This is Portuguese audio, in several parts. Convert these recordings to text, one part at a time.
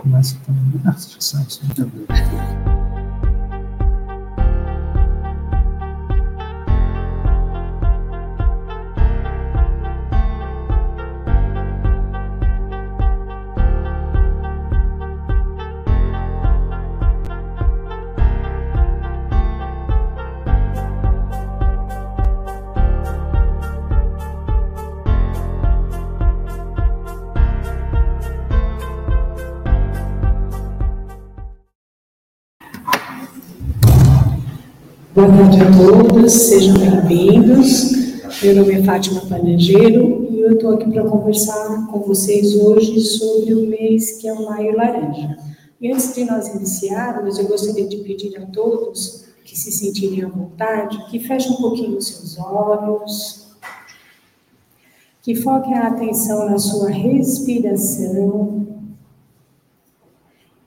Começa também. Já sabe, muito bem. Boa todos, sejam bem-vindos. Meu nome é Fátima Panejeiro e eu estou aqui para conversar com vocês hoje sobre o mês que é o Maio Laranja. E antes de nós iniciarmos, eu gostaria de pedir a todos que se sentirem à vontade, que fechem um pouquinho os seus olhos, que foquem a atenção na sua respiração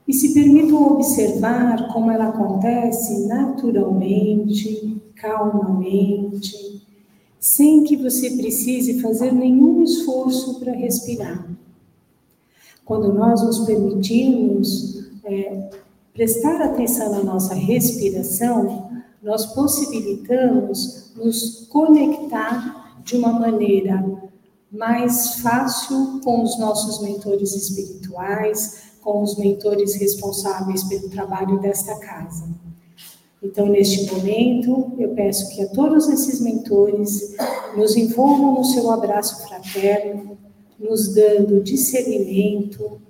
e se permitam observar como ela acontece naturalmente, calmamente, sem que você precise fazer nenhum esforço para respirar. Quando nós nos permitimos é, prestar atenção na nossa respiração, nós possibilitamos nos conectar de uma maneira mais fácil com os nossos mentores espirituais, com os mentores responsáveis pelo trabalho desta casa. Então, neste momento, eu peço que a todos esses mentores nos envolvam no seu abraço fraterno, nos dando discernimento,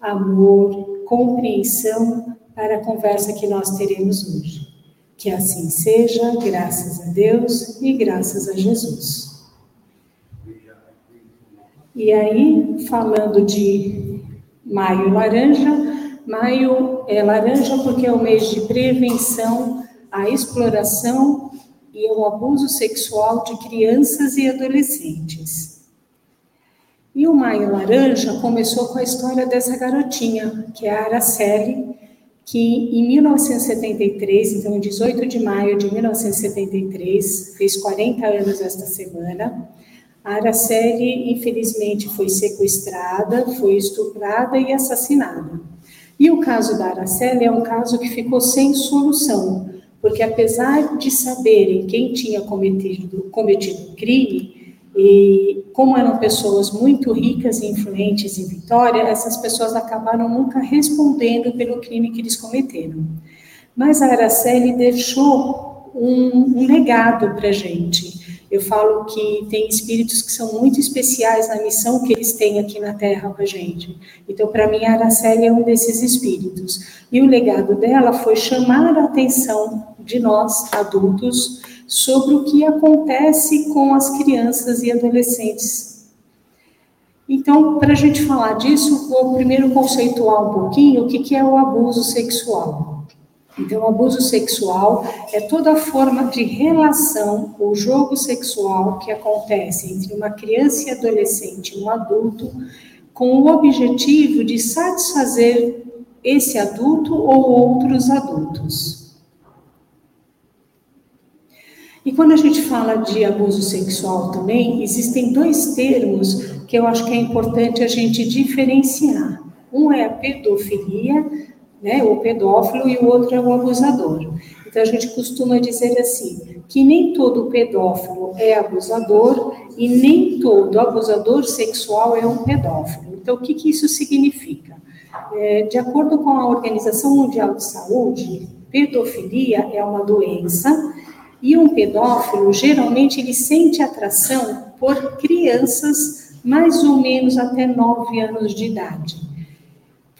amor, compreensão para a conversa que nós teremos hoje. Que assim seja, graças a Deus e graças a Jesus. E aí, falando de Maio laranja. Maio é laranja porque é o mês de prevenção à exploração e ao abuso sexual de crianças e adolescentes. E o Maio Laranja começou com a história dessa garotinha, que é a Araceli, que em 1973, então 18 de maio de 1973, fez 40 anos esta semana, a Araceli, infelizmente, foi sequestrada, foi estuprada e assassinada. E o caso da Araceli é um caso que ficou sem solução, porque apesar de saberem quem tinha cometido, cometido o crime, e como eram pessoas muito ricas e influentes em Vitória, essas pessoas acabaram nunca respondendo pelo crime que eles cometeram. Mas a Araceli deixou um, um legado para a gente. Eu falo que tem espíritos que são muito especiais na missão que eles têm aqui na Terra com a gente. Então, para mim, a Araceli é um desses espíritos. E o legado dela foi chamar a atenção de nós, adultos, sobre o que acontece com as crianças e adolescentes. Então, para a gente falar disso, vou primeiro conceituar um pouquinho o que, que é o abuso sexual. Então, abuso sexual é toda forma de relação ou jogo sexual que acontece entre uma criança e adolescente e um adulto, com o objetivo de satisfazer esse adulto ou outros adultos. E quando a gente fala de abuso sexual também, existem dois termos que eu acho que é importante a gente diferenciar. Um é a pedofilia né, o pedófilo e o outro é o abusador. Então a gente costuma dizer assim, que nem todo pedófilo é abusador e nem todo abusador sexual é um pedófilo. Então o que, que isso significa? É, de acordo com a Organização Mundial de Saúde, pedofilia é uma doença e um pedófilo geralmente ele sente atração por crianças mais ou menos até 9 anos de idade.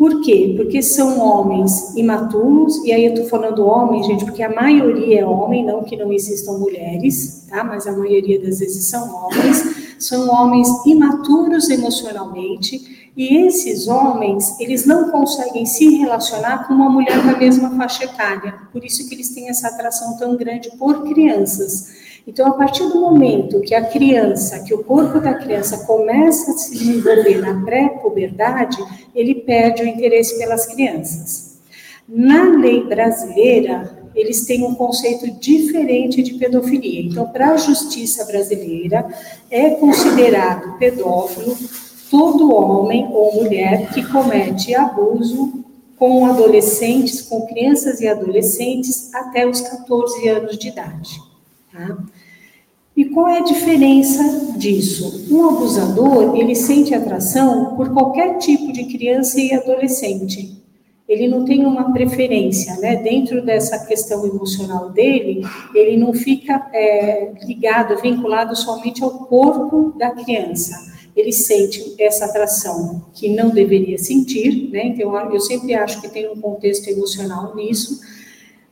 Por quê? Porque são homens imaturos, e aí eu estou falando homem, gente, porque a maioria é homem, não que não existam mulheres, tá? Mas a maioria das vezes são homens, são homens imaturos emocionalmente, e esses homens, eles não conseguem se relacionar com uma mulher da mesma faixa etária, por isso que eles têm essa atração tão grande por crianças. Então, a partir do momento que a criança, que o corpo da criança começa a se desenvolver na pré-puberdade, ele perde o interesse pelas crianças. Na lei brasileira, eles têm um conceito diferente de pedofilia. Então, para a justiça brasileira, é considerado pedófilo todo homem ou mulher que comete abuso com adolescentes, com crianças e adolescentes até os 14 anos de idade. Tá? E qual é a diferença disso? Um abusador, ele sente atração por qualquer tipo de criança e adolescente. Ele não tem uma preferência, né? Dentro dessa questão emocional dele, ele não fica é, ligado, vinculado somente ao corpo da criança. Ele sente essa atração que não deveria sentir, né? Então, eu sempre acho que tem um contexto emocional nisso,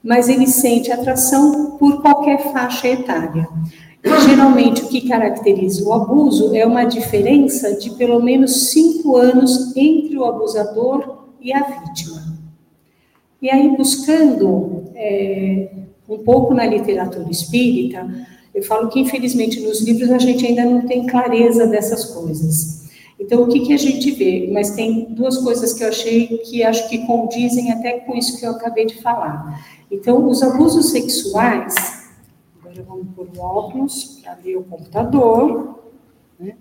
mas ele sente atração por qualquer faixa etária. Geralmente, o que caracteriza o abuso é uma diferença de pelo menos cinco anos entre o abusador e a vítima. E aí, buscando é, um pouco na literatura espírita, eu falo que, infelizmente, nos livros a gente ainda não tem clareza dessas coisas. Então, o que, que a gente vê? Mas tem duas coisas que eu achei que acho que condizem até com isso que eu acabei de falar. Então, os abusos sexuais, agora vamos pôr o óculos para ver o computador, né?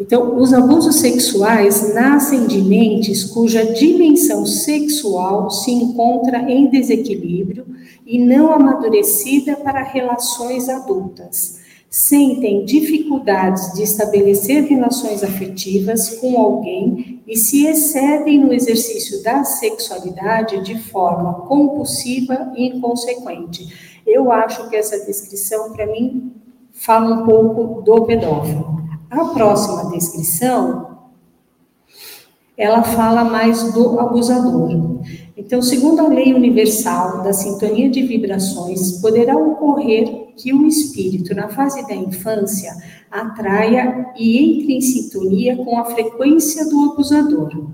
Então, os abusos sexuais nascem de mentes cuja dimensão sexual se encontra em desequilíbrio e não amadurecida para relações adultas. Sentem dificuldades de estabelecer relações afetivas com alguém e se excedem no exercício da sexualidade de forma compulsiva e inconsequente. Eu acho que essa descrição, para mim, fala um pouco do pedófilo. A próxima descrição, ela fala mais do abusador. Então, segundo a lei universal da sintonia de vibrações, poderá ocorrer que o espírito, na fase da infância, atraia e entre em sintonia com a frequência do abusador.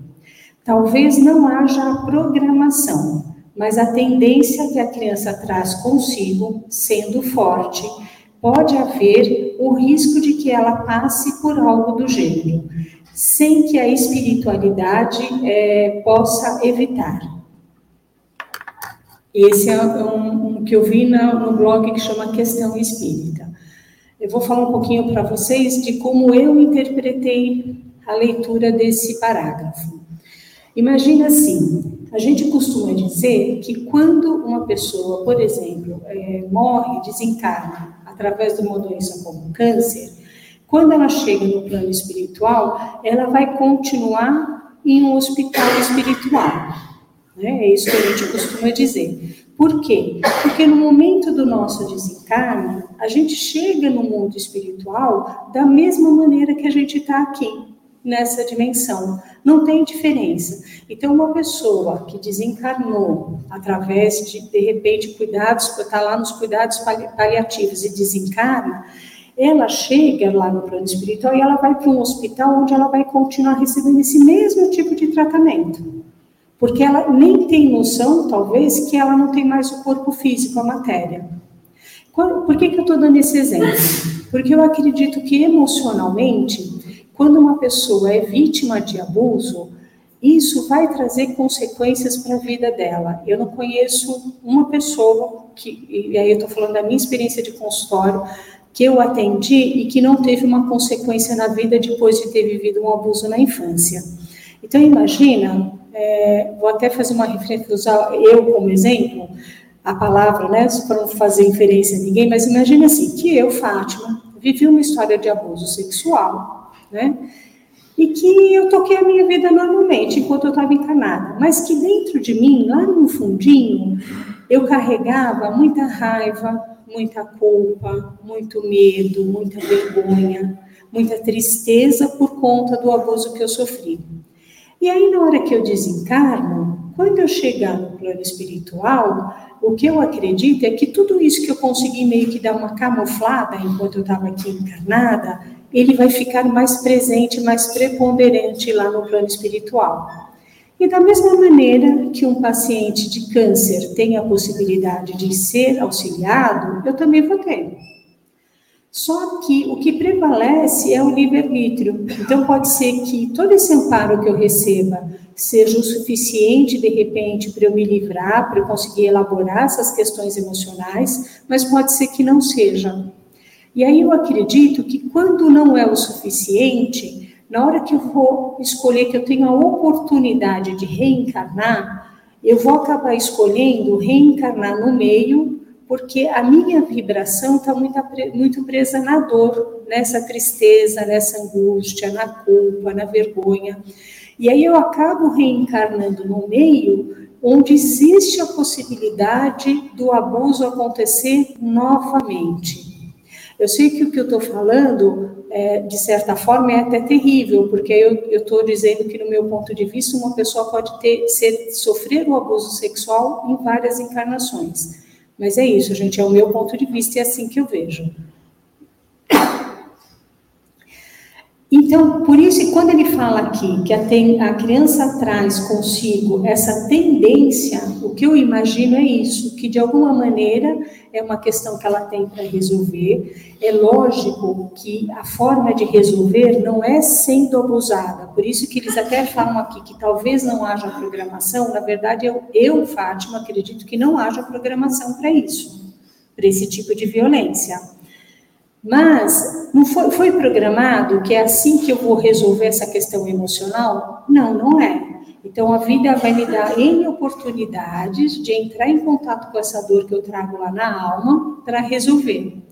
Talvez não haja a programação, mas a tendência que a criança traz consigo, sendo forte, pode haver o risco de que ela passe por algo do gênero, sem que a espiritualidade é, possa evitar. Esse é um, um que eu vi na, no blog que chama Questão Espírita. Eu vou falar um pouquinho para vocês de como eu interpretei a leitura desse parágrafo. Imagina assim, a gente costuma dizer que quando uma pessoa, por exemplo, é, morre, desencarna, através de uma doença como câncer, quando ela chega no plano espiritual, ela vai continuar em um hospital espiritual. Né? É isso que a gente costuma dizer. Por quê? Porque no momento do nosso desencarne, a gente chega no mundo espiritual da mesma maneira que a gente está aqui, nessa dimensão. Não tem diferença. Então, uma pessoa que desencarnou através de, de repente, cuidados, está lá nos cuidados paliativos e desencarna, ela chega lá no plano espiritual e ela vai para um hospital onde ela vai continuar recebendo esse mesmo tipo de tratamento. Porque ela nem tem noção, talvez, que ela não tem mais o corpo físico, a matéria. Por que, que eu estou dando esse exemplo? Porque eu acredito que emocionalmente quando uma pessoa é vítima de abuso, isso vai trazer consequências para a vida dela. Eu não conheço uma pessoa que, e aí eu estou falando da minha experiência de consultório, que eu atendi e que não teve uma consequência na vida depois de ter vivido um abuso na infância. Então, imagina, é, vou até fazer uma referência, usar eu como exemplo, a palavra, né, para não fazer inferência a ninguém, mas imagine assim, que eu, Fátima, vivi uma história de abuso sexual, né? E que eu toquei a minha vida normalmente enquanto eu estava encarnada, mas que dentro de mim, lá no fundinho, eu carregava muita raiva, muita culpa, muito medo, muita vergonha, muita tristeza por conta do abuso que eu sofri. E aí, na hora que eu desencarno, quando eu chegar no plano espiritual, o que eu acredito é que tudo isso que eu consegui meio que dar uma camuflada enquanto eu estava aqui encarnada, ele vai ficar mais presente, mais preponderante lá no plano espiritual. E da mesma maneira que um paciente de câncer tem a possibilidade de ser auxiliado, eu também vou ter. Só que o que prevalece é o livre-arbítrio. Então, pode ser que todo esse amparo que eu receba seja o suficiente, de repente, para eu me livrar, para eu conseguir elaborar essas questões emocionais, mas pode ser que não seja. E aí eu acredito que quando não é o suficiente, Na hora que eu vou escolher que eu tenho a oportunidade de reencarnar, eu vou acabar escolhendo reencarnar no meio, porque a minha vibração está muito, muito presa na dor, nessa tristeza, nessa angústia, na culpa, na vergonha. E aí eu acabo reencarnando no meio onde existe a possibilidade do abuso acontecer novamente. Eu sei que o que eu estou falando, é, de certa forma, é até terrível, porque eu estou dizendo que, no meu ponto de vista, uma pessoa pode ter, ser, sofrer o abuso sexual em várias encarnações. Mas é isso, gente, é o meu ponto de vista e é assim que eu vejo. Então, por isso, quando ele fala aqui que a, tem, a, criança traz consigo essa tendência, o que eu imagino é isso, que de alguma maneira é uma questão que ela tem para resolver. É lógico que a forma de resolver não é sendo abusada, por isso que eles até falam aqui que talvez não haja programação, na verdade, eu, eu Fátima, acredito que não haja programação para isso, para esse tipo de violência. Mas não foi, foi programado que é assim que eu vou resolver essa questão emocional? Não, não é. Então a vida vai me dar N oportunidades de entrar em contato com essa dor que eu trago lá na alma para resolver.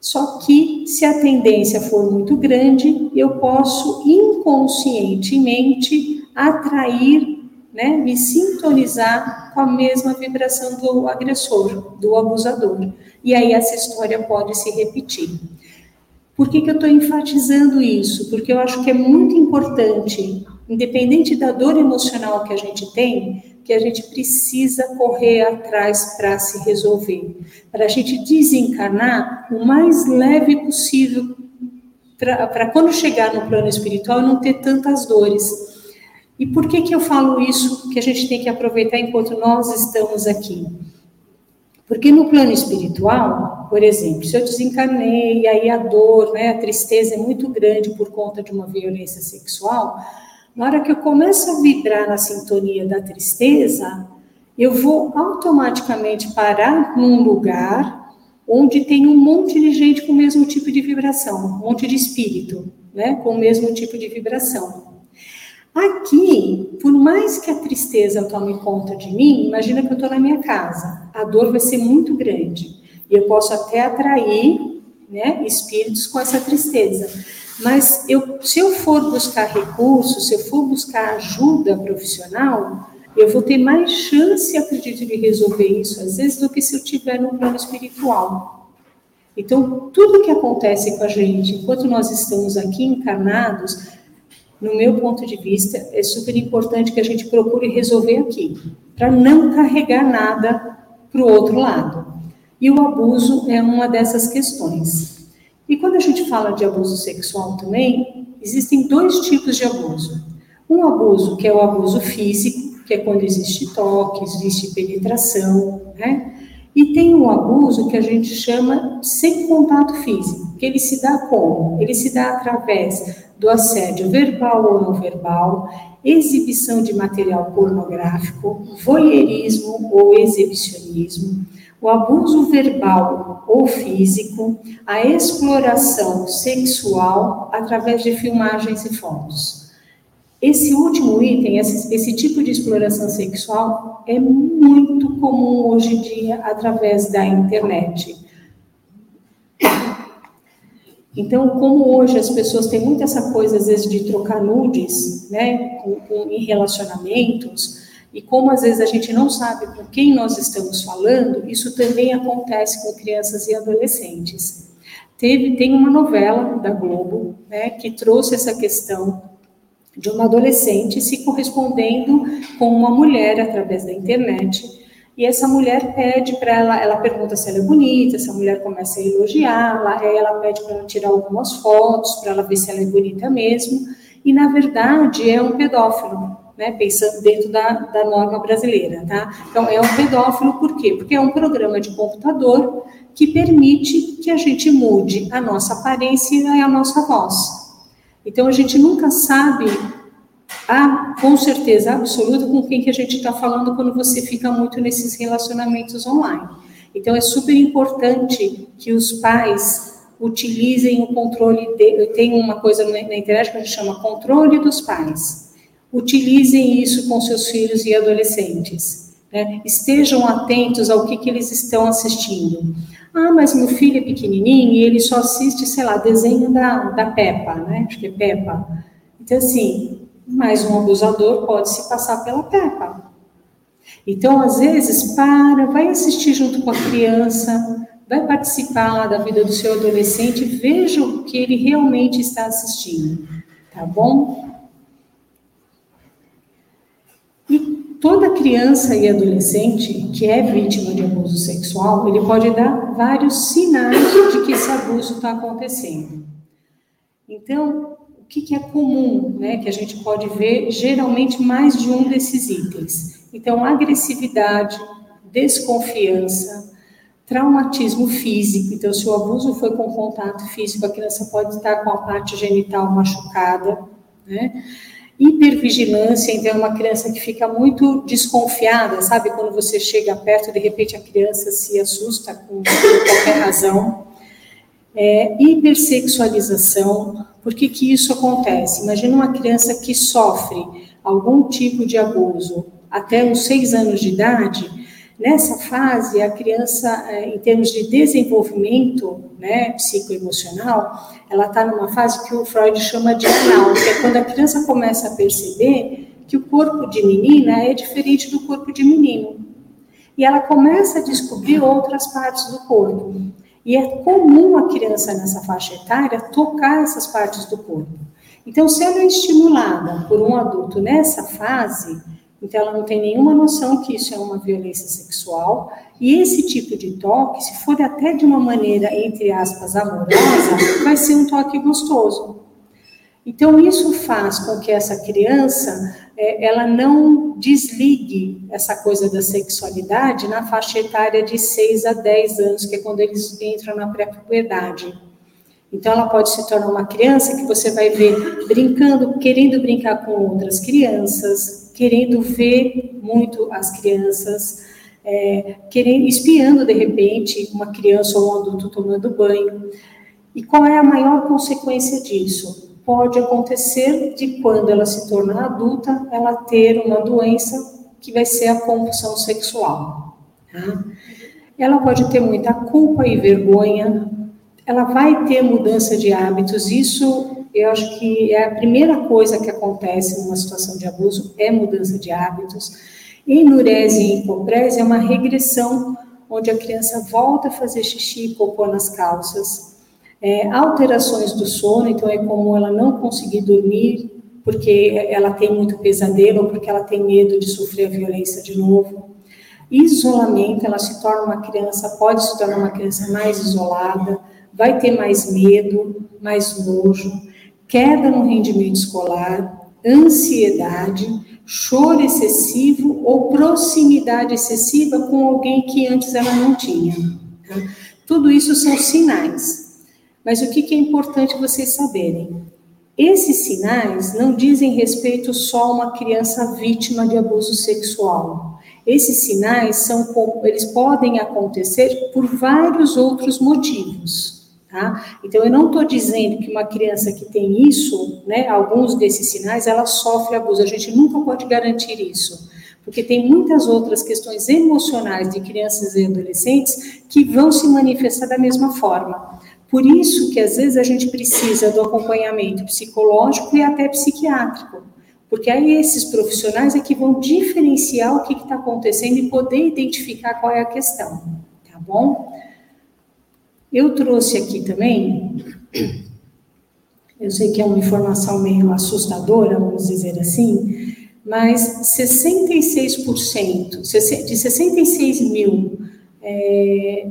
Só que se a tendência for muito grande, eu posso inconscientemente atrair, né, me sintonizar com a mesma vibração do agressor, do abusador e aí essa história pode se repetir. Por que, que eu estou enfatizando isso? Porque eu acho que é muito importante, independente da dor emocional que a gente tem, que a gente precisa correr atrás para se resolver, para a gente desencarnar o mais leve possível, para quando chegar no plano espiritual não ter tantas dores. E por que, que eu falo isso que a gente tem que aproveitar enquanto nós estamos aqui? Porque no plano espiritual, por exemplo, se eu desencarnei e aí a dor, né, a tristeza é muito grande por conta de uma violência sexual, na hora que eu começo a vibrar na sintonia da tristeza, eu vou automaticamente parar num lugar onde tem um monte de gente com o mesmo tipo de vibração, um monte de espírito, né, com o mesmo tipo de vibração. Aqui, por mais que a tristeza tome conta de mim, imagina que eu estou na minha casa, a dor vai ser muito grande e eu posso até atrair né, espíritos com essa tristeza. Mas eu, se eu for buscar recursos, se eu for buscar ajuda profissional, eu vou ter mais chance, acredito, de resolver isso, às vezes, do que se eu estiver no plano espiritual. Então, tudo que acontece com a gente, enquanto nós estamos aqui encarnados, no meu ponto de vista, é super importante que a gente procure resolver aqui, para não carregar nada para o outro lado. E o abuso é uma dessas questões. E quando a gente fala de abuso sexual também, existem dois tipos de abuso. Um abuso que é o abuso físico, que é quando existe toque, existe penetração, né? E tem um abuso que a gente chama sem contato físico, que ele se dá como? Ele se dá através do assédio verbal ou não verbal, exibição de material pornográfico, voyeurismo ou exibicionismo, o abuso verbal ou físico, a exploração sexual através de filmagens e fotos. Esse último item, esse, esse, tipo de exploração sexual, é muito comum hoje em dia através da internet. Então, como hoje as pessoas têm muito essa coisa, às vezes, de trocar nudes, né, com, com, em relacionamentos, e como às vezes a gente não sabe com quem nós estamos falando, isso também acontece com crianças e adolescentes. Teve, tem uma novela da Globo, né, que trouxe essa questão de uma adolescente se correspondendo com uma mulher através da internet, e essa mulher pede para ela, ela pergunta se ela é bonita, essa mulher começa a elogiá-la, aí ela pede para ela tirar algumas fotos, para ela ver se ela é bonita mesmo, e na verdade é um pedófilo, né, pensando dentro da, da norma brasileira, tá? Então é um pedófilo por quê? Porque é um programa de computador que permite que a gente mude a nossa aparência e a nossa voz. Então a gente nunca sabe há com certeza absoluta com quem que a gente está falando quando você fica muito nesses relacionamentos online. Então é super importante que os pais utilizem o controle, de, tem uma coisa na internet que a gente chama controle dos pais. Utilizem isso com seus filhos e adolescentes. Né? Estejam atentos ao que, que eles estão assistindo. Ah, mas meu filho é pequenininho e ele só assiste, sei lá, desenho da, da Peppa, né? Acho que é Peppa. Então, assim, mas um abusador pode se passar pela Peppa. Então, às vezes, para, vai assistir junto com a criança, vai participar da vida do seu adolescente, veja o que ele realmente está assistindo, tá bom? E toda criança e adolescente que é vítima de abuso sexual, ele pode dar vários sinais de que esse abuso está acontecendo. Então, que, que é comum, né, que a gente pode ver, geralmente mais de um desses itens. Então, agressividade, desconfiança, traumatismo físico. Então, se o abuso foi com contato físico, a criança pode estar com a parte genital machucada, né? Hipervigilância, então, é uma criança que fica muito desconfiada, sabe? Quando você chega perto, de repente a criança se assusta com qualquer razão. É, hipersexualização, por que, que isso acontece? Imagina uma criança que sofre algum tipo de abuso até os seis anos de idade, Nessa fase, a criança, é, em termos de desenvolvimento né, psicoemocional, ela está numa fase que o Freud chama de anal, que é quando a criança começa a perceber que o corpo de menina é diferente do corpo de menino. E ela começa a descobrir outras partes do corpo. E é comum a criança nessa faixa etária tocar essas partes do corpo. Então, se ela é estimulada por um adulto nessa fase, então, ela não tem nenhuma noção que isso é uma violência sexual. E esse tipo de toque, se for até de uma maneira, entre aspas, amorosa, vai ser um toque gostoso. Então, isso faz com que essa criança é, ela não desligue essa coisa da sexualidade na faixa etária de 6 a 10 anos, que é quando eles entram na pré-puberdade. Então, ela pode se tornar uma criança que você vai ver brincando, querendo brincar com outras crianças, querendo ver muito as crianças, é, querendo, espiando de repente uma criança ou um adulto tomando banho. E qual é a maior consequência disso? Pode acontecer de quando ela se tornar adulta, ela ter uma doença que vai ser a compulsão sexual. Tá? Ela pode ter muita culpa e vergonha, ela vai ter mudança de hábitos, isso eu acho que é a primeira coisa que acontece numa situação de abuso é mudança de hábitos. Enurese e hipoprese é uma regressão onde a criança volta a fazer xixi e cocô nas calças. É, alterações do sono, então é comum ela não conseguir dormir porque ela tem muito pesadelo ou porque ela tem medo de sofrer a violência de novo. Isolamento, ela se torna uma criança, pode se tornar uma criança mais isolada, vai ter mais medo, mais nojo queda no rendimento escolar, ansiedade, choro excessivo ou proximidade excessiva com alguém que antes ela não tinha. Tá? Tudo isso são sinais. Mas o que, é importante vocês saberem? Esses sinais não dizem respeito só a uma criança vítima de abuso sexual. Esses sinais são eles podem acontecer por vários outros motivos. Tá? Então, eu não estou dizendo que uma criança que tem isso, né, alguns desses sinais, ela sofre abuso. A gente nunca pode garantir isso, porque tem muitas outras questões emocionais de crianças e adolescentes que vão se manifestar da mesma forma. Por isso que às vezes a gente precisa do acompanhamento psicológico e até psiquiátrico, porque aí esses profissionais é que vão diferenciar o que está acontecendo e poder identificar qual é a questão, tá bom? Eu trouxe aqui também, eu sei que é uma informação meio assustadora, vamos dizer assim, mas 66%, de 66 mil, é,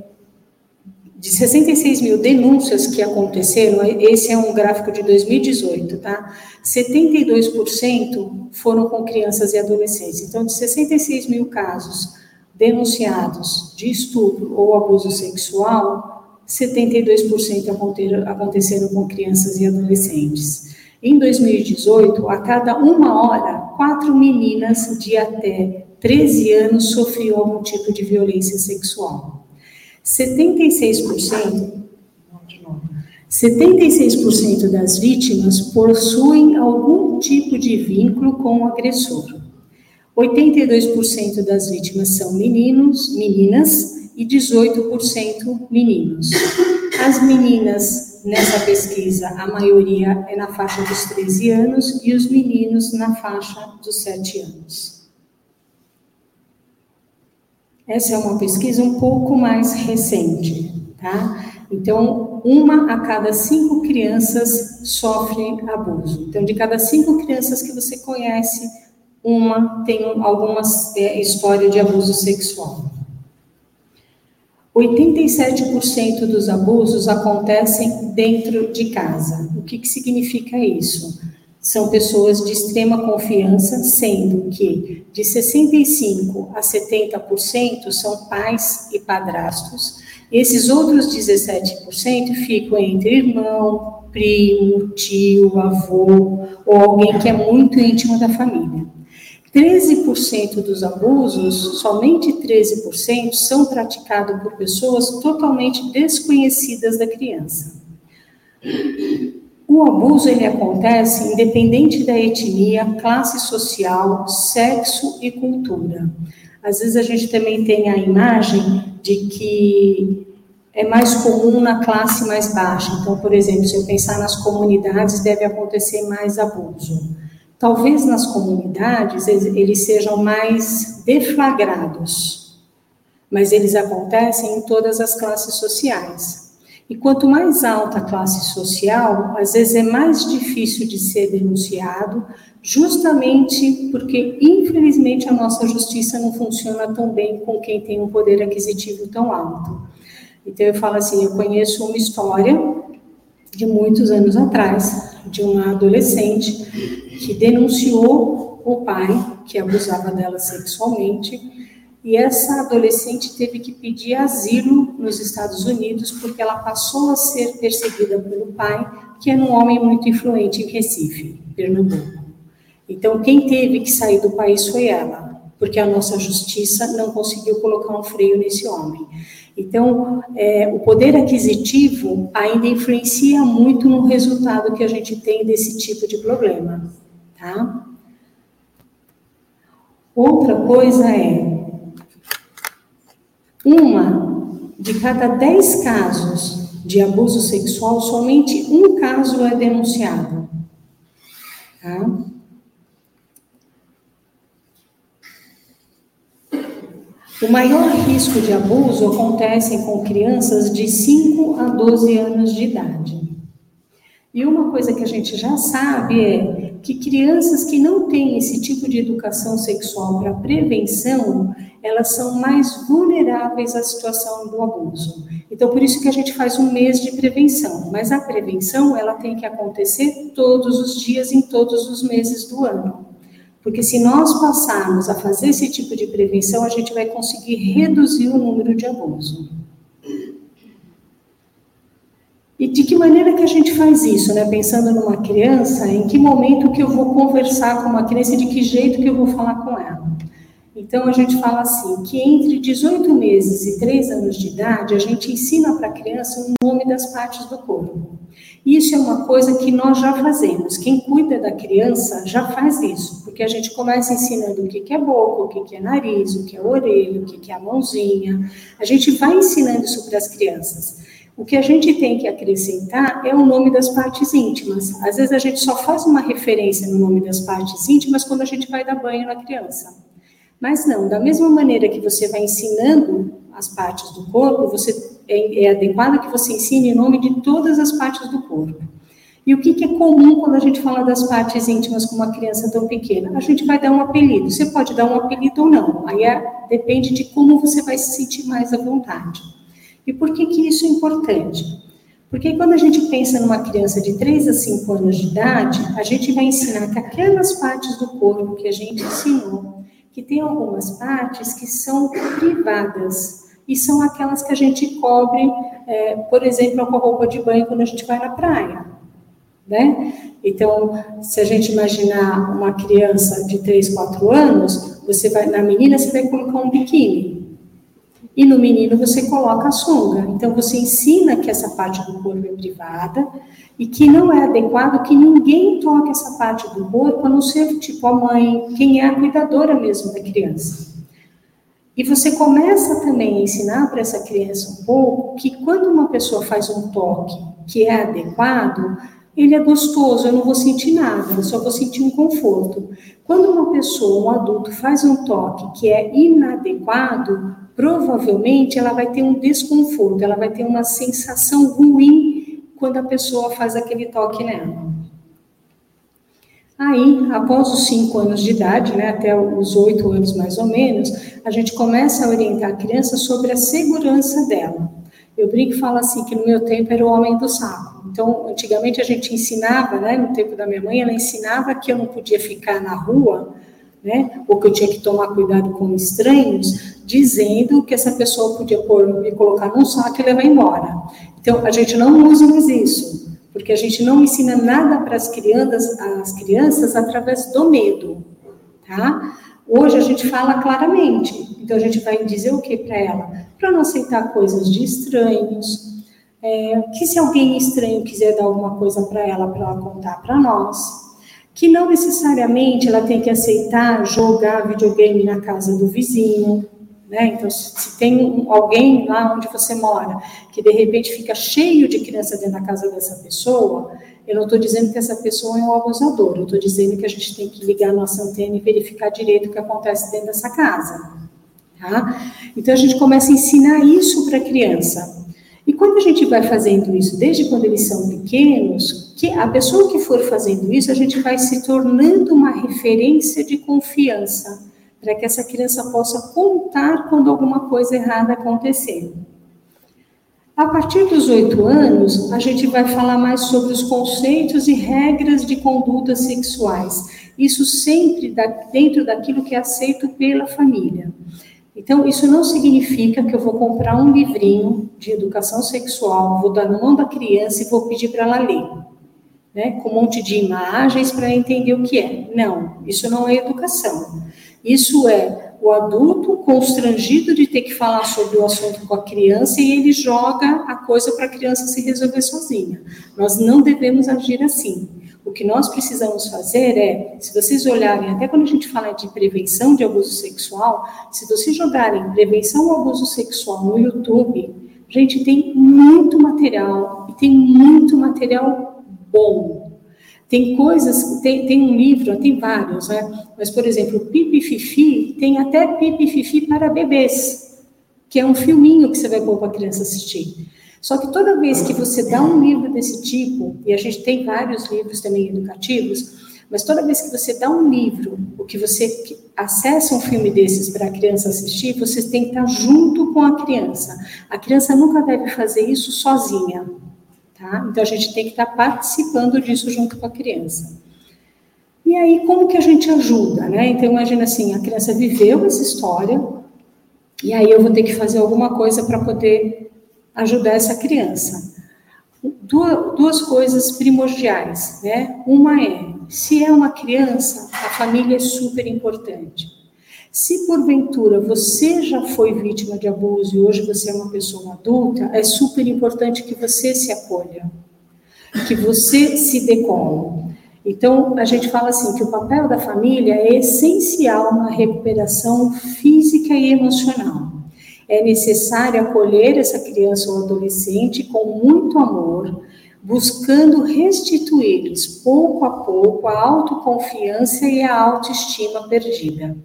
de 66 mil denúncias que aconteceram, esse é um gráfico de 2018, tá? 72% foram com crianças e adolescentes. Então, de 66 mil casos denunciados de estupro ou abuso sexual, 72% aconteceram com crianças e adolescentes. Em 2018, a cada uma hora, quatro meninas de até 13 anos sofriam algum tipo de violência sexual. 76%, 76% das vítimas possuem algum tipo de vínculo com o agressor. 82% das vítimas são meninos, meninas e 18% meninos. As meninas nessa pesquisa, a maioria é na faixa dos 13 anos e os meninos na faixa dos 7 anos. Essa é uma pesquisa um pouco mais recente, tá? Então, uma a cada cinco crianças sofre abuso. Então, de cada cinco crianças que você conhece, uma tem alguma é, história de abuso sexual. 87% dos abusos acontecem dentro de casa. O que, que significa isso? São pessoas de extrema confiança, sendo que de 65% a 70% são pais e padrastos. Esses outros 17% ficam entre irmão, primo, tio, avô ou alguém que é muito íntimo da família. 13% dos abusos, somente 13%, são praticados por pessoas totalmente desconhecidas da criança. O abuso ele acontece independente da etnia, classe social, sexo e cultura. Às vezes a gente também tem a imagem de que é mais comum na classe mais baixa. Então, por exemplo, se eu pensar nas comunidades, deve acontecer mais abuso. Talvez nas comunidades eles sejam mais deflagrados, mas eles acontecem em todas as classes sociais. E quanto mais alta a classe social, às vezes é mais difícil de ser denunciado, justamente porque, infelizmente, a nossa justiça não funciona tão bem com quem tem um poder aquisitivo tão alto. Então, eu falo assim: eu conheço uma história de muitos anos atrás, de uma adolescente que denunciou o pai que abusava dela sexualmente, e essa adolescente teve que pedir asilo nos Estados Unidos porque ela passou a ser perseguida pelo pai, que era um homem muito influente em Recife, Pernambuco. Então, quem teve que sair do país foi ela, porque a nossa justiça não conseguiu colocar um freio nesse homem. Então, é, o poder aquisitivo ainda influencia muito no resultado que a gente tem desse tipo de problema, tá? Outra coisa é, uma de cada dez casos de abuso sexual, somente um caso é denunciado, tá? O maior risco de abuso acontece com crianças de 5 a 12 anos de idade. E uma coisa que a gente já sabe é que crianças que não têm esse tipo de educação sexual para prevenção, elas são mais vulneráveis à situação do abuso. Então, por isso que a gente faz um mês de prevenção. Mas a prevenção, ela tem que acontecer todos os dias, em todos os meses do ano. Porque se nós passarmos a fazer esse tipo de prevenção, a gente vai conseguir reduzir o número de abuso. E de que maneira que a gente faz isso, né? Pensando numa criança, em que momento que eu vou conversar com uma criança e de que jeito que eu vou falar com ela? Então, a gente fala assim, que entre 18 meses e 3 anos de idade, a gente ensina para a criança o nome das partes do corpo. Isso é uma coisa que nós já fazemos. Quem cuida da criança já faz isso, porque a gente começa ensinando o que é boca, o que é nariz, o que é orelha, o que é a mãozinha. A gente vai ensinando isso para as crianças. O que a gente tem que acrescentar é o nome das partes íntimas. Às vezes a gente só faz uma referência no nome das partes íntimas quando a gente vai dar banho na criança. Mas não, da mesma maneira que você vai ensinando as partes do corpo, você é, é adequado que você ensine o nome de todas as partes do corpo. E o que, que, é comum quando a gente fala das partes íntimas com uma criança tão pequena? A gente vai dar um apelido. Você pode dar um apelido ou não. Aí é, depende de como você vai se sentir mais à vontade. E por que, que isso é importante? Porque quando a gente pensa numa criança de 3 a 5 anos de idade, a gente vai ensinar que aquelas partes do corpo que a gente ensinou que tem algumas partes que são privadas e são aquelas que a gente cobre, é, por exemplo, com a roupa de banho quando a gente vai na praia, né? Então, se a gente imaginar uma criança de 3, 4 anos, você vai na menina você vai colocar um biquíni. E no menino você coloca a sunga. Então você ensina que essa parte do corpo é privada e que não é adequado que ninguém toque essa parte do corpo, a não ser tipo a mãe, quem é a cuidadora mesmo da criança. E você começa também a ensinar para essa criança um pouco que quando uma pessoa faz um toque que é adequado, ele é gostoso, eu não vou sentir nada, eu só vou sentir um conforto. Quando uma pessoa, um adulto, faz um toque que é inadequado, provavelmente ela vai ter um desconforto, ela vai ter uma sensação ruim quando a pessoa faz aquele toque nela. Aí, após os cinco anos de idade, né, até os oito anos mais ou menos, a gente começa a orientar a criança sobre a segurança dela. Eu brinco e falo assim que no meu tempo era o homem do saco. Então, antigamente a gente ensinava, né, no tempo da minha mãe, ela ensinava que eu não podia ficar na rua, né, ou que eu tinha que tomar cuidado com estranhos, dizendo que essa pessoa podia pôr, me colocar num saco e levar embora. Então, a gente não usa mais isso, porque a gente não ensina nada para as crianças, as crianças através do medo, tá? Hoje a gente fala claramente, então a gente vai dizer o que para ela? Para não aceitar coisas de estranhos, é, que se alguém estranho quiser dar alguma coisa para ela, para ela contar para nós, que não necessariamente ela tem que aceitar jogar videogame na casa do vizinho, né? Então, se tem alguém lá onde você mora que de repente fica cheio de criança dentro da casa dessa pessoa, eu não estou dizendo que essa pessoa é um abusador, eu estou dizendo que a gente tem que ligar nossa antena e verificar direito o que acontece dentro dessa casa. Tá? Então a gente começa a ensinar isso para a criança. E quando a gente vai fazendo isso, desde quando eles são pequenos, que a pessoa que for fazendo isso, a gente vai se tornando uma referência de confiança, para que essa criança possa contar quando alguma coisa errada acontecer. A partir dos oito anos, a gente vai falar mais sobre os conceitos e regras de condutas sexuais. Isso sempre dentro daquilo que é aceito pela família. Então, isso não significa que eu vou comprar um livrinho de educação sexual, vou dar na mão da criança e vou pedir para ela ler, né? Com um monte de imagens para entender o que é. Não, isso não é educação. Isso é o adulto constrangido de ter que falar sobre o assunto com a criança e ele joga a coisa para a criança se resolver sozinha. Nós não devemos agir assim. O que nós precisamos fazer é, se vocês olharem, até quando a gente fala de prevenção de abuso sexual, se vocês jogarem prevenção ao abuso sexual no YouTube, gente, tem muito material e tem muito material bom. Tem coisas, tem, tem um livro, tem vários, né? Mas, por exemplo, Pipi Fifi tem até Pipi Fifi para bebês, que é um filminho que você vai pôr para a criança assistir. Só que toda vez que você dá um livro desse tipo, e a gente tem vários livros também educativos, mas toda vez que você dá um livro, ou que você acessa um filme desses para a criança assistir, você tem que estar junto com a criança. A criança nunca deve fazer isso sozinha. Tá? Então a gente tem que estar participando disso junto com a criança. E aí, como que a gente ajuda, né? Então, imagina assim, a criança viveu essa história, e aí eu vou ter que fazer alguma coisa para poder ajudar essa criança. Duas, duas coisas primordiais, né? Uma é, se é uma criança, a família é super importante. Se porventura você já foi vítima de abuso e hoje você é uma pessoa adulta, é super importante que você se acolha, que você se dê Então, a gente fala assim que o papel da família é essencial na recuperação física e emocional. É necessário acolher essa criança ou adolescente com muito amor, buscando restituir-lhes pouco a pouco a autoconfiança e a autoestima perdida.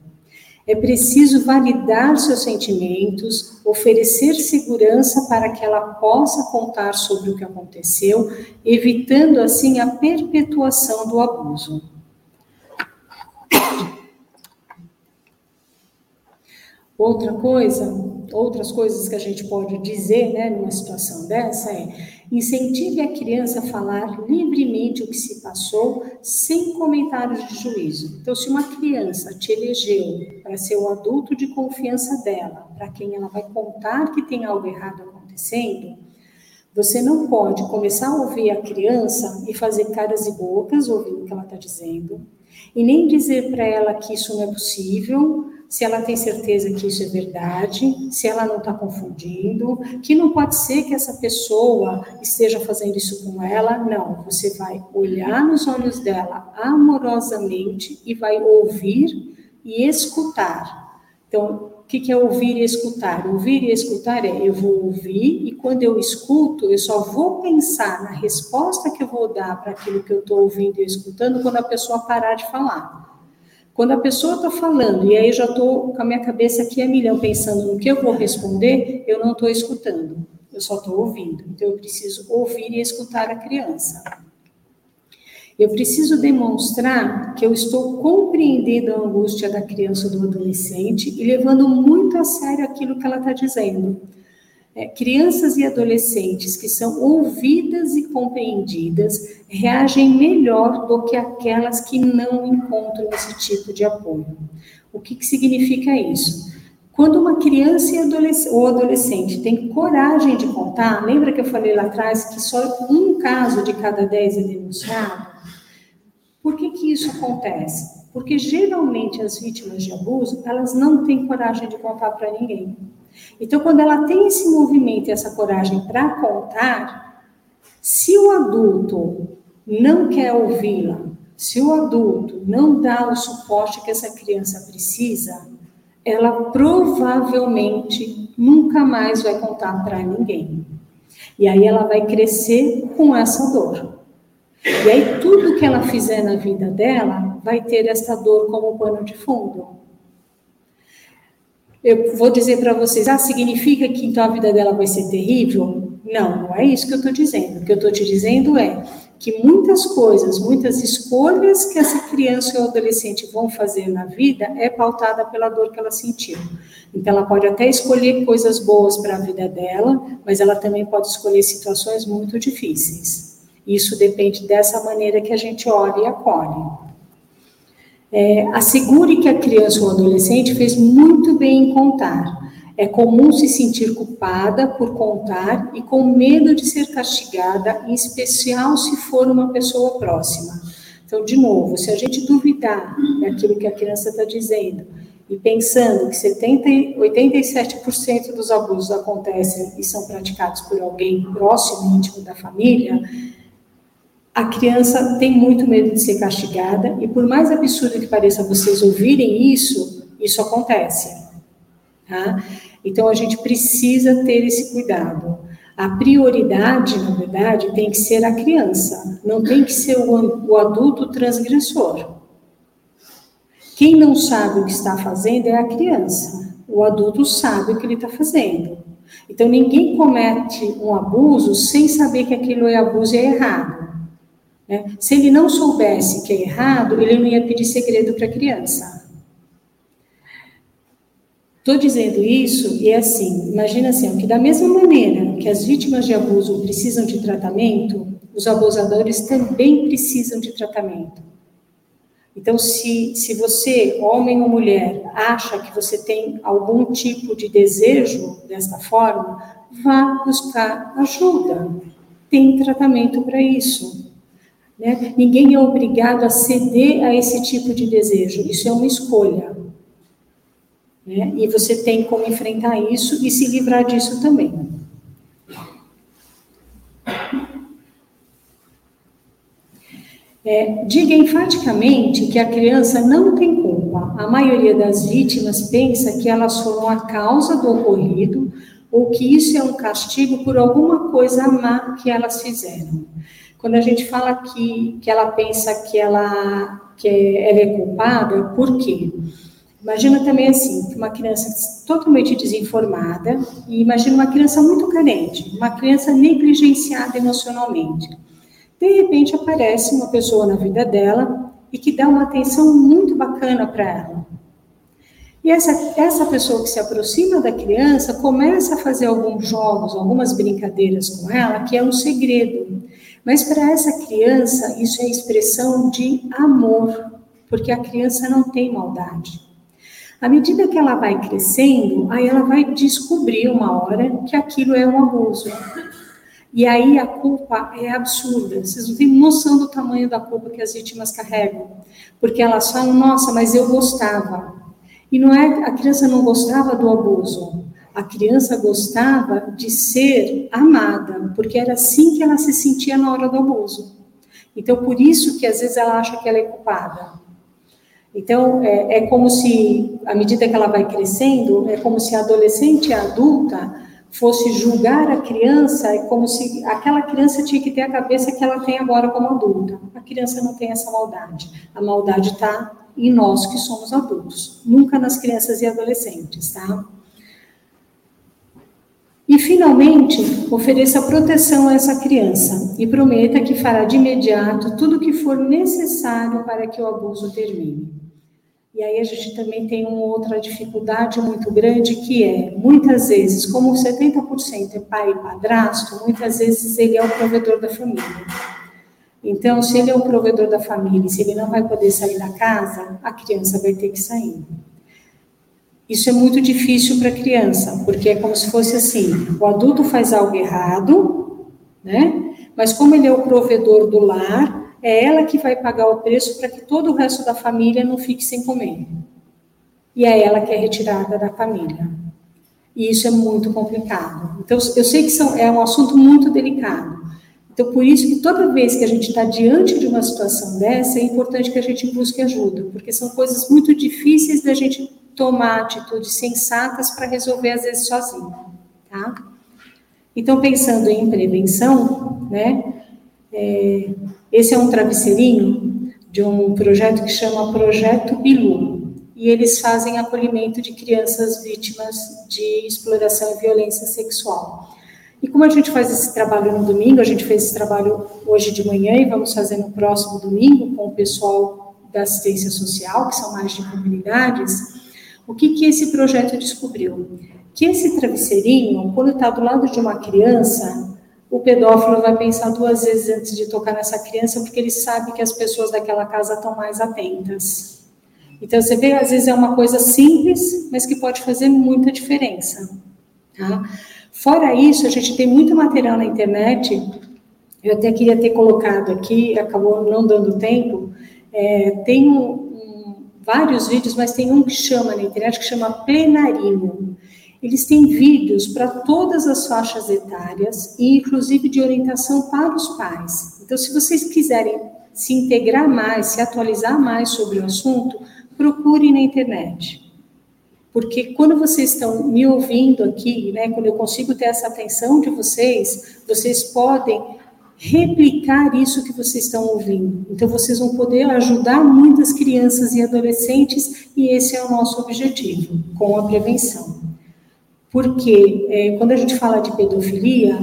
É preciso validar seus sentimentos, oferecer segurança para que ela possa contar sobre o que aconteceu, evitando assim a perpetuação do abuso. Outra coisa, outras coisas que a gente pode dizer, né, numa situação dessa é incentive a criança a falar livremente o que se passou, sem comentários de juízo. Então, se uma criança te elegeu para ser o adulto de confiança dela, para quem ela vai contar que tem algo errado acontecendo, você não pode começar a ouvir a criança e fazer caras e bocas ouvindo o que ela está dizendo, e nem dizer para ela que isso não é possível, se ela tem certeza que isso é verdade, se ela não está confundindo, que não pode ser que essa pessoa esteja fazendo isso com ela. Não, você vai olhar nos olhos dela amorosamente e vai ouvir e escutar. Então, o que é ouvir e escutar? Ouvir e escutar é eu vou ouvir e quando eu escuto, eu só vou pensar na resposta que eu vou dar para aquilo que eu estou ouvindo e escutando quando a pessoa parar de falar. Quando a pessoa está falando e aí eu já estou com a minha cabeça aqui a milhão pensando no que eu vou responder, eu não estou escutando, eu só estou ouvindo. Então eu preciso ouvir e escutar a criança. Eu preciso demonstrar que eu estou compreendendo a angústia da criança ou do adolescente e levando muito a sério aquilo que ela está dizendo. É, crianças e adolescentes que são ouvidas e compreendidas reagem melhor do que aquelas que não encontram esse tipo de apoio. O que, que significa isso? Quando uma criança ou adolescente tem coragem de contar, lembra que eu falei lá atrás que só um caso de cada dez é denunciado? Por que, que isso acontece? Porque geralmente as vítimas de abuso, elas não têm coragem de contar para ninguém. Então, quando ela tem esse movimento e essa coragem para contar, se o adulto não quer ouvi-la, se o adulto não dá o suporte que essa criança precisa, ela provavelmente nunca mais vai contar para ninguém. E aí ela vai crescer com essa dor. E aí tudo que ela fizer na vida dela vai ter essa dor como pano de fundo. Eu vou dizer para vocês, ah, significa que então a vida dela vai ser terrível? Não, não é isso que eu estou dizendo. O que eu estou te dizendo é que muitas coisas, muitas escolhas que essa criança ou adolescente vão fazer na vida é pautada pela dor que ela sentiu. Então, ela pode até escolher coisas boas para a vida dela, mas ela também pode escolher situações muito difíceis. Isso depende dessa maneira que a gente olha e acolhe. É, assegure que a criança ou adolescente fez muito bem em contar. É comum se sentir culpada por contar e com medo de ser castigada, em especial se for uma pessoa próxima. Então, de novo, se a gente duvidar daquilo que a criança está dizendo e pensando que 70, 87% dos abusos acontecem e são praticados por alguém próximo, íntimo da família, a criança tem muito medo de ser castigada, e por mais absurdo que pareça vocês ouvirem isso, isso acontece. Tá? Então a gente precisa ter esse cuidado. A prioridade, na verdade, tem que ser a criança, não tem que ser o, o adulto transgressor. Quem não sabe o que está fazendo é a criança. O adulto sabe o que ele está fazendo. Então ninguém comete um abuso sem saber que aquilo é abuso e é errado. Né? Se ele não soubesse que é errado, ele não ia pedir segredo para a criança. Estou dizendo isso e é assim, imagina assim, que da mesma maneira que as vítimas de abuso precisam de tratamento, os abusadores também precisam de tratamento. Então, se, se você, homem ou mulher, acha que você tem algum tipo de desejo desta forma, vá buscar ajuda. Tem tratamento para isso. Né? Ninguém é obrigado a ceder a esse tipo de desejo, isso é uma escolha. Né? E você tem como enfrentar isso e se livrar disso também. É, diga enfaticamente que a criança não tem culpa. A maioria das vítimas pensa que elas foram a causa do ocorrido ou que isso é um castigo por alguma coisa má que elas fizeram. Quando a gente fala que, que ela pensa que ela, que ela é culpada, por quê? Imagina também assim, uma criança totalmente desinformada, e imagina uma criança muito carente, uma criança negligenciada emocionalmente. De repente aparece uma pessoa na vida dela e que dá uma atenção muito bacana para ela. E essa, essa pessoa que se aproxima da criança começa a fazer alguns jogos, algumas brincadeiras com ela, que é um segredo. Mas para essa criança, isso é expressão de amor, porque a criança não tem maldade. À medida que ela vai crescendo, aí ela vai descobrir uma hora que aquilo é um abuso. E aí a culpa é absurda. Vocês não têm noção do tamanho da culpa que as vítimas carregam. Porque elas falam, nossa, mas eu gostava. E não é a criança não gostava do abuso, a criança gostava de ser amada, porque era assim que ela se sentia na hora do abuso. Então, por isso que às vezes ela acha que ela é culpada. Então, é, é como se, à medida que ela vai crescendo, é como se a adolescente e a adulta fosse julgar a criança, é como se aquela criança tinha que ter a cabeça que ela tem agora como adulta. A criança não tem essa maldade. A maldade está em nós que somos adultos, nunca nas crianças e adolescentes, tá? E, finalmente, ofereça proteção a essa criança e prometa que fará de imediato tudo o que for necessário para que o abuso termine. E aí a gente também tem uma outra dificuldade muito grande que é, muitas vezes, como 70% é pai e padrasto, muitas vezes ele é o provedor da família. Então, se ele é o provedor da família, se ele não vai poder sair da casa, a criança vai ter que sair. Isso é muito difícil para a criança, porque é como se fosse assim: o adulto faz algo errado, né? Mas como ele é o provedor do lar, é ela que vai pagar o preço para que todo o resto da família não fique sem comer. E é ela que é retirada da família. E isso é muito complicado. Então, eu sei que são, é um assunto muito delicado. Então, por isso que toda vez que a gente está diante de uma situação dessa, é importante que a gente busque ajuda, porque são coisas muito difíceis da gente tomar atitudes sensatas para resolver, às vezes, sozinho, tá? Então, pensando em prevenção, né, é, esse é um travesseirinho de um projeto que chama Projeto Bilu, e eles fazem acolhimento de crianças vítimas de exploração e violência sexual. E como a gente faz esse trabalho no domingo, a gente fez esse trabalho hoje de manhã e vamos fazer no próximo domingo com o pessoal da assistência social, que são mais de comunidades, o que, que esse projeto descobriu? Que esse travesseirinho, quando está do lado de uma criança, o pedófilo vai pensar duas vezes antes de tocar nessa criança, porque ele sabe que as pessoas daquela casa estão mais atentas. Então, você vê, às vezes é uma coisa simples, mas que pode fazer muita diferença. Tá? Fora isso, a gente tem muito material na internet, eu até queria ter colocado aqui, acabou não dando tempo, é, tem um, vários vídeos, mas tem um que chama na internet que chama Plenarino. Eles têm vídeos para todas as faixas etárias e inclusive de orientação para os pais. Então, se vocês quiserem se integrar mais, se atualizar mais sobre o assunto, procure na internet. Porque quando vocês estão me ouvindo aqui, né, quando eu consigo ter essa atenção de vocês, vocês podem replicar isso que vocês estão ouvindo. Então, vocês vão poder ajudar muitas crianças e adolescentes, e esse é o nosso objetivo com a prevenção. Porque é, quando a gente fala de pedofilia,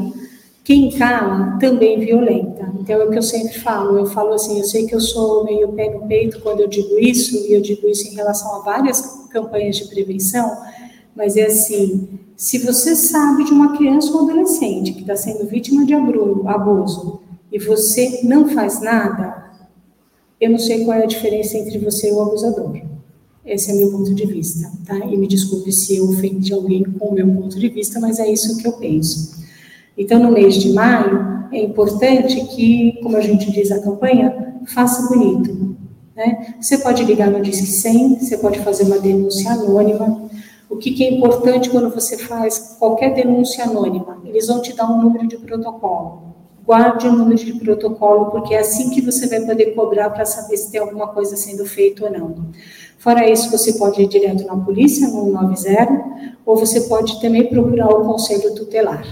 quem cala também violenta. Então, é o que eu sempre falo. Eu falo assim, eu sei que eu sou meio pé no peito quando eu digo isso, e eu digo isso em relação a várias campanhas de prevenção, mas é assim, se você sabe de uma criança ou adolescente que está sendo vítima de abuso e você não faz nada, eu não sei qual é a diferença entre você e o abusador. Esse é meu ponto de vista, tá? E me desculpe se eu ofendi alguém com o meu ponto de vista, mas é isso que eu penso. Então, no mês de maio, é importante que, como a gente diz a campanha, faça bonito. Né? Você pode ligar no Disque 100, você pode fazer uma denúncia anônima, o que, que, é importante quando você faz qualquer denúncia anônima? Eles vão te dar um número de protocolo. Guarde o número de protocolo, porque é assim que você vai poder cobrar para saber se tem alguma coisa sendo feita ou não. Fora isso, você pode ir direto na polícia, no 90, ou você pode também procurar o conselho tutelar,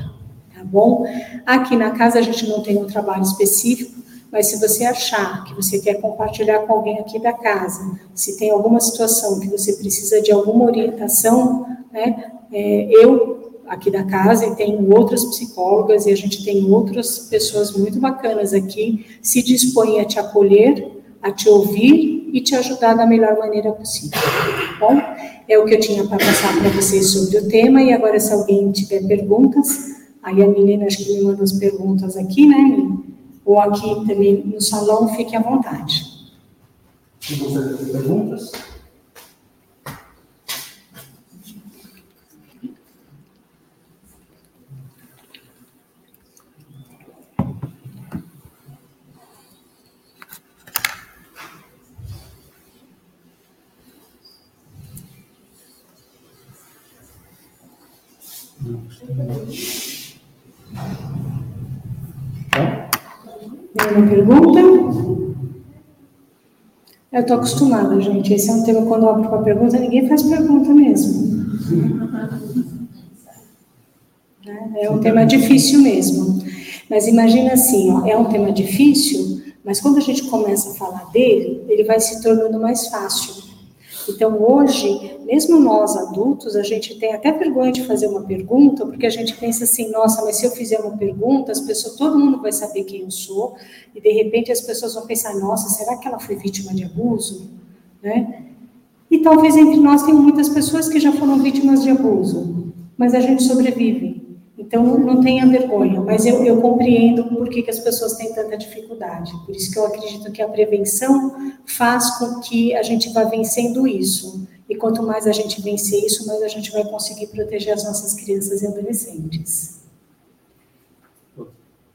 tá bom? Aqui na casa a gente não tem um trabalho específico, mas se você achar que você quer compartilhar com alguém aqui da casa, se tem alguma situação que você precisa de alguma orientação, né, é, eu aqui da casa e tenho outras psicólogas e a gente tem outras pessoas muito bacanas aqui, se dispõem a te acolher, a te ouvir e te ajudar da melhor maneira possível. Tá bom, é o que eu tinha para passar para vocês sobre o tema e agora se alguém tiver perguntas, aí a menina acho que me manda as perguntas aqui, né? Ou aqui também no salão, fique à vontade. Se você tem perguntas? Nenhuma pergunta? Eu estou acostumada, gente. Esse é um tema, quando eu abro para pergunta, ninguém faz pergunta mesmo. É um tema difícil mesmo. Mas imagina assim, ó, é um tema difícil, mas quando a gente começa a falar dele, ele vai se tornando mais fácil. Então, hoje, mesmo nós adultos, a gente tem até vergonha de fazer uma pergunta, porque a gente pensa assim: nossa, mas se eu fizer uma pergunta, as pessoas, todo mundo vai saber quem eu sou, e de repente as pessoas vão pensar: nossa, será que ela foi vítima de abuso? Né? E talvez entre nós tenham muitas pessoas que já foram vítimas de abuso, mas a gente sobrevive. Então, não tenha vergonha, mas eu, eu compreendo por que, que as pessoas têm tanta dificuldade. Por isso que eu acredito que a prevenção faz com que a gente vá vencendo isso. E quanto mais a gente vencer isso, mais a gente vai conseguir proteger as nossas crianças e adolescentes.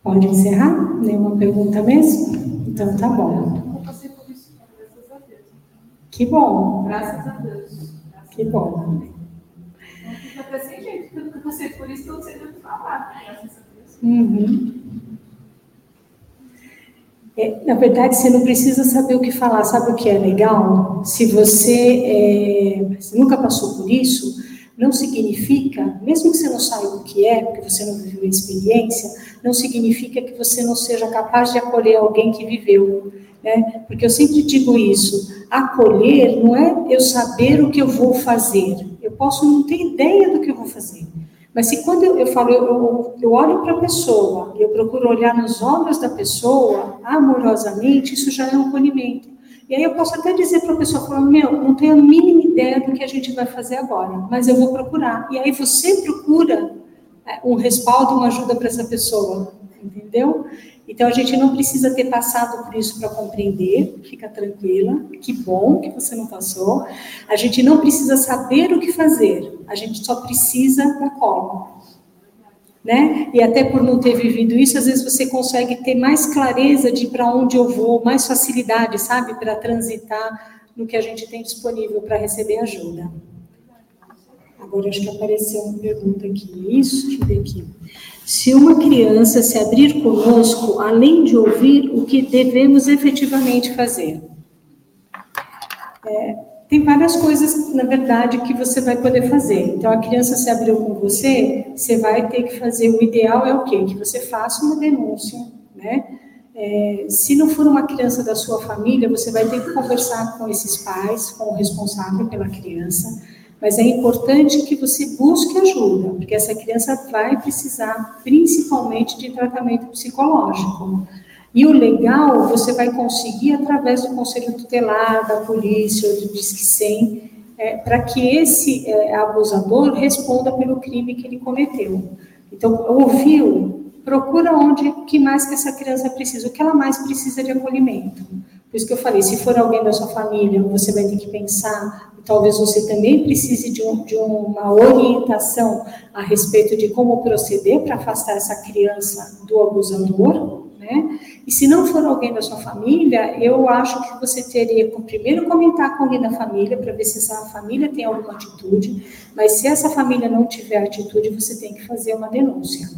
Pode encerrar? Nenhuma pergunta mesmo? Então tá bom. Que bom. Graças a Deus. Que bom. Não fica até sem eu passei por isso, eu não sei o que falar. Uhum. É, na verdade, você não precisa saber o que falar. Sabe o que é legal? Se você, é, nunca passou por isso, não significa, mesmo que você não saiba o que é, porque você não viveu a experiência, não significa que você não seja capaz de acolher alguém que viveu. Né? Porque eu sempre digo isso: acolher não é eu saber o que eu vou fazer. Eu posso não ter ideia do que eu vou fazer. Mas se quando eu, eu falo, eu, eu, eu olho para a pessoa, eu procuro olhar nos olhos da pessoa, amorosamente, isso já é um acolhimento. E aí eu posso até dizer para a pessoa, falar, meu, não tenho a mínima ideia do que a gente vai fazer agora, mas eu vou procurar. E aí você procura é, um respaldo, uma ajuda para essa pessoa, entendeu? Então a gente não precisa ter passado por isso para compreender, fica tranquila, que bom que você não passou. A gente não precisa saber o que fazer, a gente só precisa da cola. Né? E até por não ter vivido isso, às vezes você consegue ter mais clareza de para onde eu vou, mais facilidade, sabe, para transitar no que a gente tem disponível para receber ajuda. Agora acho que apareceu uma pergunta aqui. Isso, deixa eu ver aqui. Se uma criança se abrir conosco, além de ouvir, o que devemos efetivamente fazer? É, tem várias coisas, na verdade, que você vai poder fazer. Então, a criança se abriu com você, você vai ter que fazer. O ideal é o quê? Que você faça uma denúncia, né? É, se não for uma criança da sua família, você vai ter que conversar com esses pais, com o responsável pela criança mas é importante que você busque ajuda, porque essa criança vai precisar principalmente de tratamento psicológico. E o legal você vai conseguir através do conselho tutelar, da polícia ou do Disque 100, é, para que esse é, abusador responda pelo crime que ele cometeu. Então, ouviu, procura onde que mais que essa criança precisa, o que ela mais precisa de acolhimento. Por isso que eu falei, se for alguém da sua família, você vai ter que pensar, talvez você também precise de, um, de uma orientação a respeito de como proceder para afastar essa criança do abusador, né? E se não for alguém da sua família, eu acho que você teria que primeiro comentar com alguém da família para ver se essa família tem alguma atitude, mas se essa família não tiver atitude, você tem que fazer uma denúncia.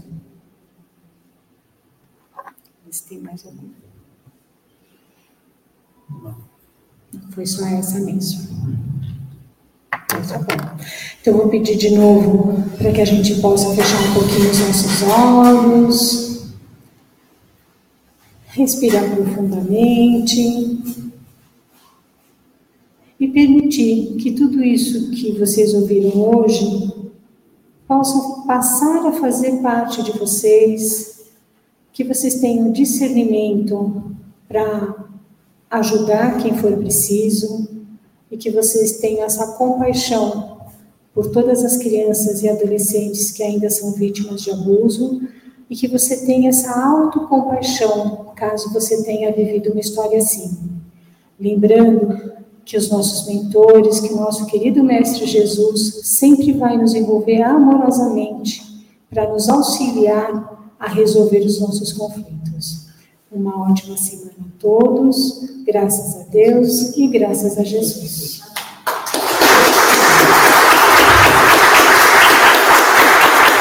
Se tem mais alguma. Foi só essa mesmo. Então, tá. Então, vou pedir de novo para que a gente possa fechar um pouquinho os nossos olhos. Respirar profundamente. E permitir que tudo isso que vocês ouviram hoje possa passar a fazer parte de vocês, que vocês tenham discernimento para ajudar quem for preciso e que vocês tenham essa compaixão por todas as crianças e adolescentes que ainda são vítimas de abuso e que você tenha essa autocompaixão caso você tenha vivido uma história assim. Lembrando que os nossos mentores, que o nosso querido Mestre Jesus sempre vai nos envolver amorosamente para nos auxiliar a resolver os nossos conflitos. Uma ótima semana a todos, graças a Deus e graças a Jesus.